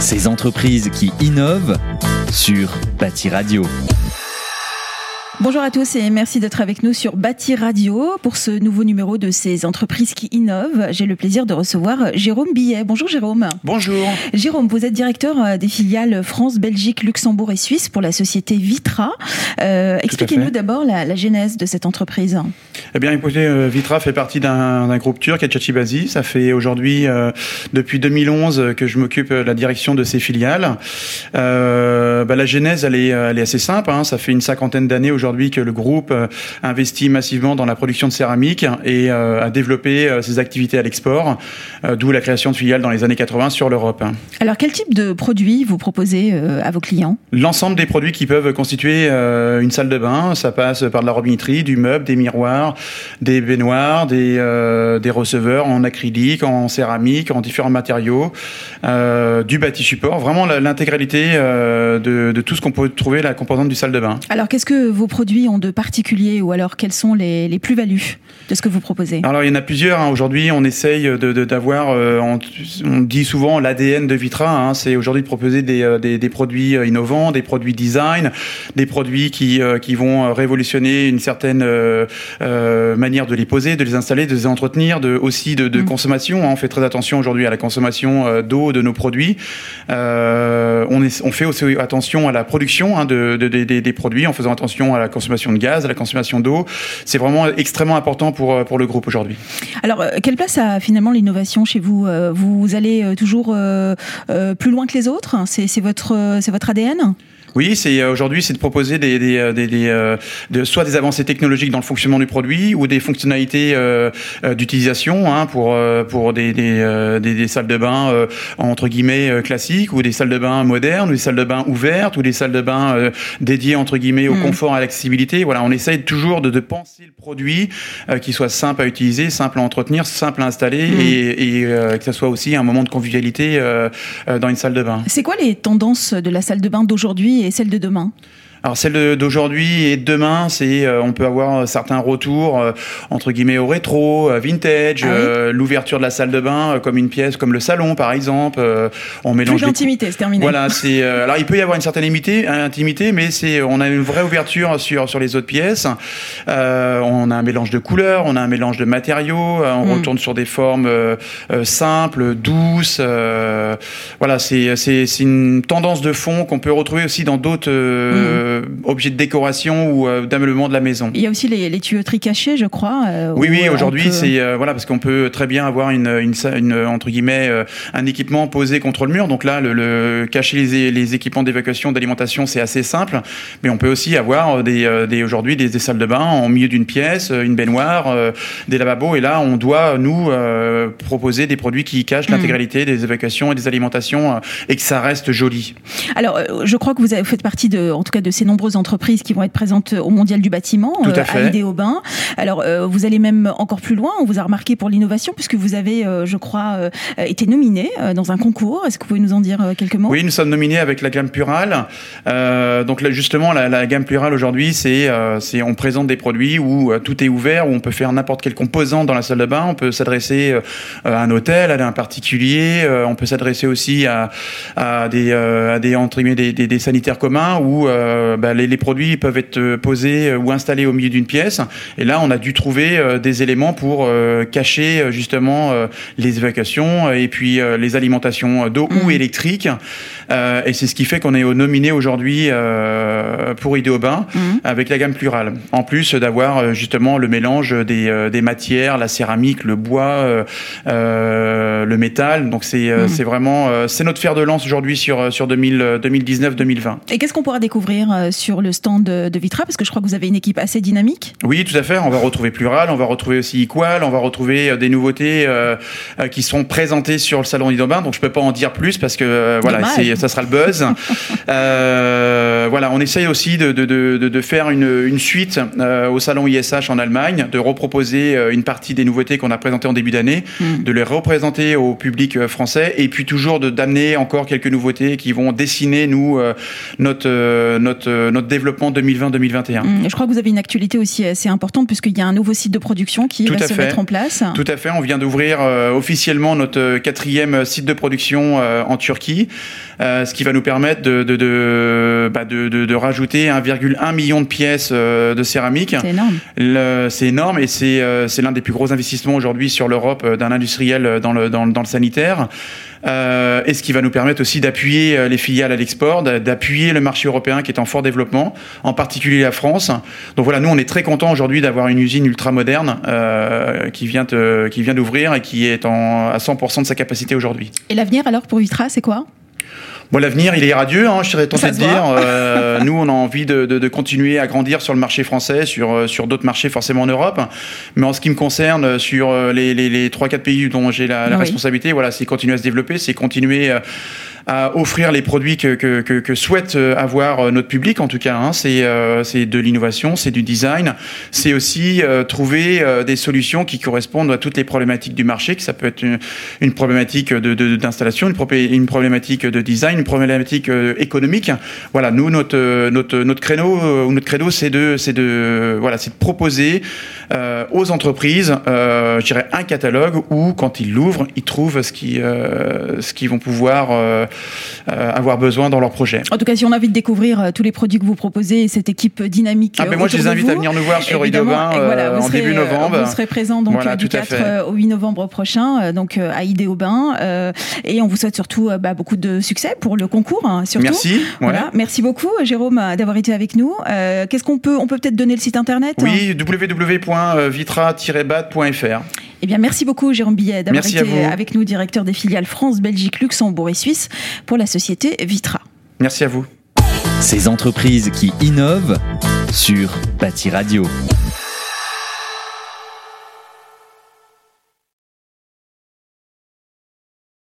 Ces entreprises qui innovent sur Bâti Radio. Bonjour à tous et merci d'être avec nous sur Bâti Radio pour ce nouveau numéro de ces entreprises qui innovent. J'ai le plaisir de recevoir Jérôme Billet. Bonjour Jérôme. Bonjour. Jérôme, vous êtes directeur euh, des filiales France, Belgique, Luxembourg et Suisse pour la société Vitra. Euh, Expliquez-nous d'abord la, la, genèse de cette entreprise. Eh bien, écoutez, euh, Vitra fait partie d'un groupe turc, Etchachibazi. Ça fait aujourd'hui, euh, depuis 2011, que je m'occupe de la direction de ces filiales. Euh, bah, la genèse, elle est, elle est assez simple. Hein. Ça fait une cinquantaine d'années aujourd'hui aujourd'hui que le groupe euh, investit massivement dans la production de céramique et euh, a développé euh, ses activités à l'export, d'où la création de filiales dans les années 80 sur l'Europe. Alors quel type de produits vous proposez à vos clients? L'ensemble des produits qui peuvent constituer une salle de bain, ça passe par de la robinetterie, du meuble, des miroirs, des baignoires, des, des receveurs en acrylique, en céramique, en différents matériaux, du bâti support, vraiment l'intégralité de, de, tout ce qu'on peut trouver la composante du salle de bain. Alors qu'est-ce que vos produits ont de particulier ou alors quelles sont les, les plus-values de ce que vous proposez? Alors il y en a plusieurs. Hein. Aujourd'hui, on essaye d'avoir, de, euh, on, on, dit souvent l'ADN de Vitra. Hein. C'est aujourd'hui de proposer des, euh, des, des, produits euh, innovants, des produits design, des produits qui, qui vont révolutionner une certaine euh, manière de les poser, de les installer, de les entretenir, de, aussi de, de mm. consommation. Hein. On fait très attention aujourd'hui à la consommation d'eau de nos produits. Euh, on, fait aussi attention à la production hein, de, des produits en faisant attention à la consommation de gaz, à la consommation d'eau. C'est vraiment extrêmement important pour, euh, pour le groupe aujourd'hui. Alors, euh, quelle place a finalement l'innovation chez vous euh, Vous allez toujours plus loin que les autres? C'est votre, votre ADN oui, c'est euh, aujourd'hui, c'est de proposer des, des, euh, des, des euh, de, soit des avancées technologiques dans le fonctionnement du produit ou des fonctionnalités euh, d'utilisation hein, pour pour des, des, des, salles de bain entre guillemets classiques ou des salles de bain modernes ou des salles de bain ouvertes ou des salles de bain dédiées entre guillemets au mmh. confort, à l'accessibilité. Voilà, on essaye toujours de, de penser le produit qui soit simple à utiliser, simple à entretenir, simple à installer mmh. et, et que ça soit aussi un moment de convivialité dans une salle de bain. C'est quoi les tendances de la salle de bain d'aujourd'hui et celle de demain? Alors celle d'aujourd'hui et de demain, c'est euh, on peut avoir certains retours euh, entre guillemets au rétro, euh, vintage, ah l'ouverture de la salle de bain comme une pièce comme le salon par exemple. on mélange plus d'intimité, c'est terminé. Voilà, c'est alors il peut y avoir une certaine intimité, intimité mais c'est on a une vraie ouverture sur sur les autres pièces. on a un mélange de couleurs, on a un mélange de matériaux, on mm. retourne sur des formes simples, douces. voilà, c'est c'est une tendance de fond qu'on peut retrouver aussi dans d'autres mm. Euh, objets de décoration ou euh, d'ameublement de la maison. Il y a aussi les, les tuyauteries cachées, je crois. Euh, oui, oui, aujourd'hui, c'est voilà parce qu'on peut très bien avoir une, une, une, entre guillemets un équipement posé contre le mur. Donc là, le, le cacher les, les équipements d'évacuation, d'alimentation, c'est assez simple. Mais on peut aussi avoir des, des aujourd'hui des, des, salles de bain en milieu d'une pièce, une baignoire, des lavabos. Et là, on doit nous proposer des produits qui cachent hmm. l'intégralité des évacuations et des alimentations et que ça reste joli. Alors, je crois que vous faites partie de, en tout cas, de ces nombreuses entreprises qui vont être présentes au Mondial du bâtiment, Tout à, euh, à Aubin. Alors, euh, vous allez même encore plus loin. On vous a remarqué pour l'innovation puisque vous avez, euh, je crois, été nominé dans un concours. Est-ce que vous pouvez nous en dire quelques mots? Oui, nous sommes nominés avec la gamme Plurale. donc là, justement, la, la, gamme Plurale aujourd'hui, c'est on présente des produits où tout est ouvert, où on peut faire n'importe quel composant dans la salle de bain. On peut s'adresser à un hôtel, à un particulier. on peut s'adresser aussi à, à des à des entre des, des, des sanitaires communs euh, bah, les, les, produits peuvent être euh, posés euh, ou installés au milieu d'une pièce. Et là, on a dû trouver des éléments pour cacher justement les évacuations et puis les alimentations d'eau ou mmh. électrique. et c'est ce qui fait qu'on est nominé aujourd'hui pour Idéobain mmh. avec la gamme plurale. En plus d'avoir justement le mélange des, des, matières, la céramique, le bois, le métal. Donc c'est mmh. vraiment c'est notre fer de lance aujourd'hui sur sur 2019-2020. Et qu'est-ce qu'on pourra découvrir euh, sur le stand de Vitra Parce que je crois que vous avez une équipe assez dynamique. Oui, tout à fait. On va retrouver Plural, on va retrouver aussi Equal, on va retrouver euh, des nouveautés euh, qui sont présentées sur le salon Idobin. Donc je peux pas en dire plus parce que voilà, ça sera le buzz. voilà, on essaye aussi de, de, de, de faire une, une suite au salon ISH en Allemagne, de reproposer une partie des nouveautés qu'on a présentées en début d'année, mm. de les représenter au public français et puis toujours de d'amener encore quelques nouveautés qui vont dessiner nous notre notre notre, notre développement 2020-2021. Mmh, je crois que vous avez une actualité aussi assez importante puisqu'il y a un nouveau site de production qui va se mettre en place. Tout à fait. On vient d'ouvrir officiellement notre quatrième site de production en Turquie, ce qui va nous permettre de, de, de, bah de, de rajouter 1,1 million de pièces de céramique. C'est énorme. C'est énorme et c'est l'un des plus gros investissements aujourd'hui sur l'Europe d'un industriel dans le, dans, dans le sanitaire. Euh, et ce qui va nous permettre aussi d'appuyer euh, les filiales à l'export, d'appuyer le marché européen qui est en développement, en particulier la France. Donc voilà, nous on est très content aujourd'hui d'avoir une usine ultra moderne euh, qui vient qui vient d'ouvrir et qui est en, à 100% de sa capacité aujourd'hui. Et l'avenir alors pour Vitra, c'est quoi? Bon, l'avenir, il est radieux, hein, je serais tenté de dire. Euh, nous, on a envie de, de, de, continuer à grandir sur le marché français, sur, euh, sur d'autres marchés forcément en Europe. Mais en ce qui me concerne, sur euh, les, les, les 3-4 pays dont j'ai la, la responsabilité, voilà, c'est continuer à se développer, c'est continuer à offrir les produits que, que, que, que souhaite avoir notre public, en tout cas. Hein. C'est euh, de l'innovation, c'est du design. C'est aussi euh, trouver des solutions qui correspondent à toutes les problématiques du marché, que ça peut être une, une problématique d'installation, de, une, une, problématique de design, une problématique économique. Voilà, nous, notre, notre, notre créneau, notre credo, c'est de, de, voilà, de proposer aux entreprises, je dirais, un catalogue où, quand ils l'ouvrent, ils trouvent ce qu'ils ce qu'ils vont pouvoir euh, avoir besoin dans leur projet. En tout cas, si on a envie de découvrir euh, tous les produits que vous proposez et cette équipe dynamique. Ah, mais moi, je les invite à venir nous voir sur Idobin euh, en début novembre. Vous serez présent donc du 4 au 8 novembre prochain, donc à Idéaubin. et on vous souhaite surtout bah, beaucoup de succès pour le concours. Hein, surtout. Merci. Voilà. Merci beaucoup, Jérôme, d'avoir été avec nous. Qu'est-ce qu'on peut, on peut peut-être donner le site internet Oui, www.vitra-bad.fr. Eh bien, merci beaucoup, Jérôme Billet, d'avoir été avec nous, directeur des filiales France, Belgique, Luxembourg et Suisse pour la société Vitra. Merci à vous. Ces entreprises qui innovent sur Bâti Radio.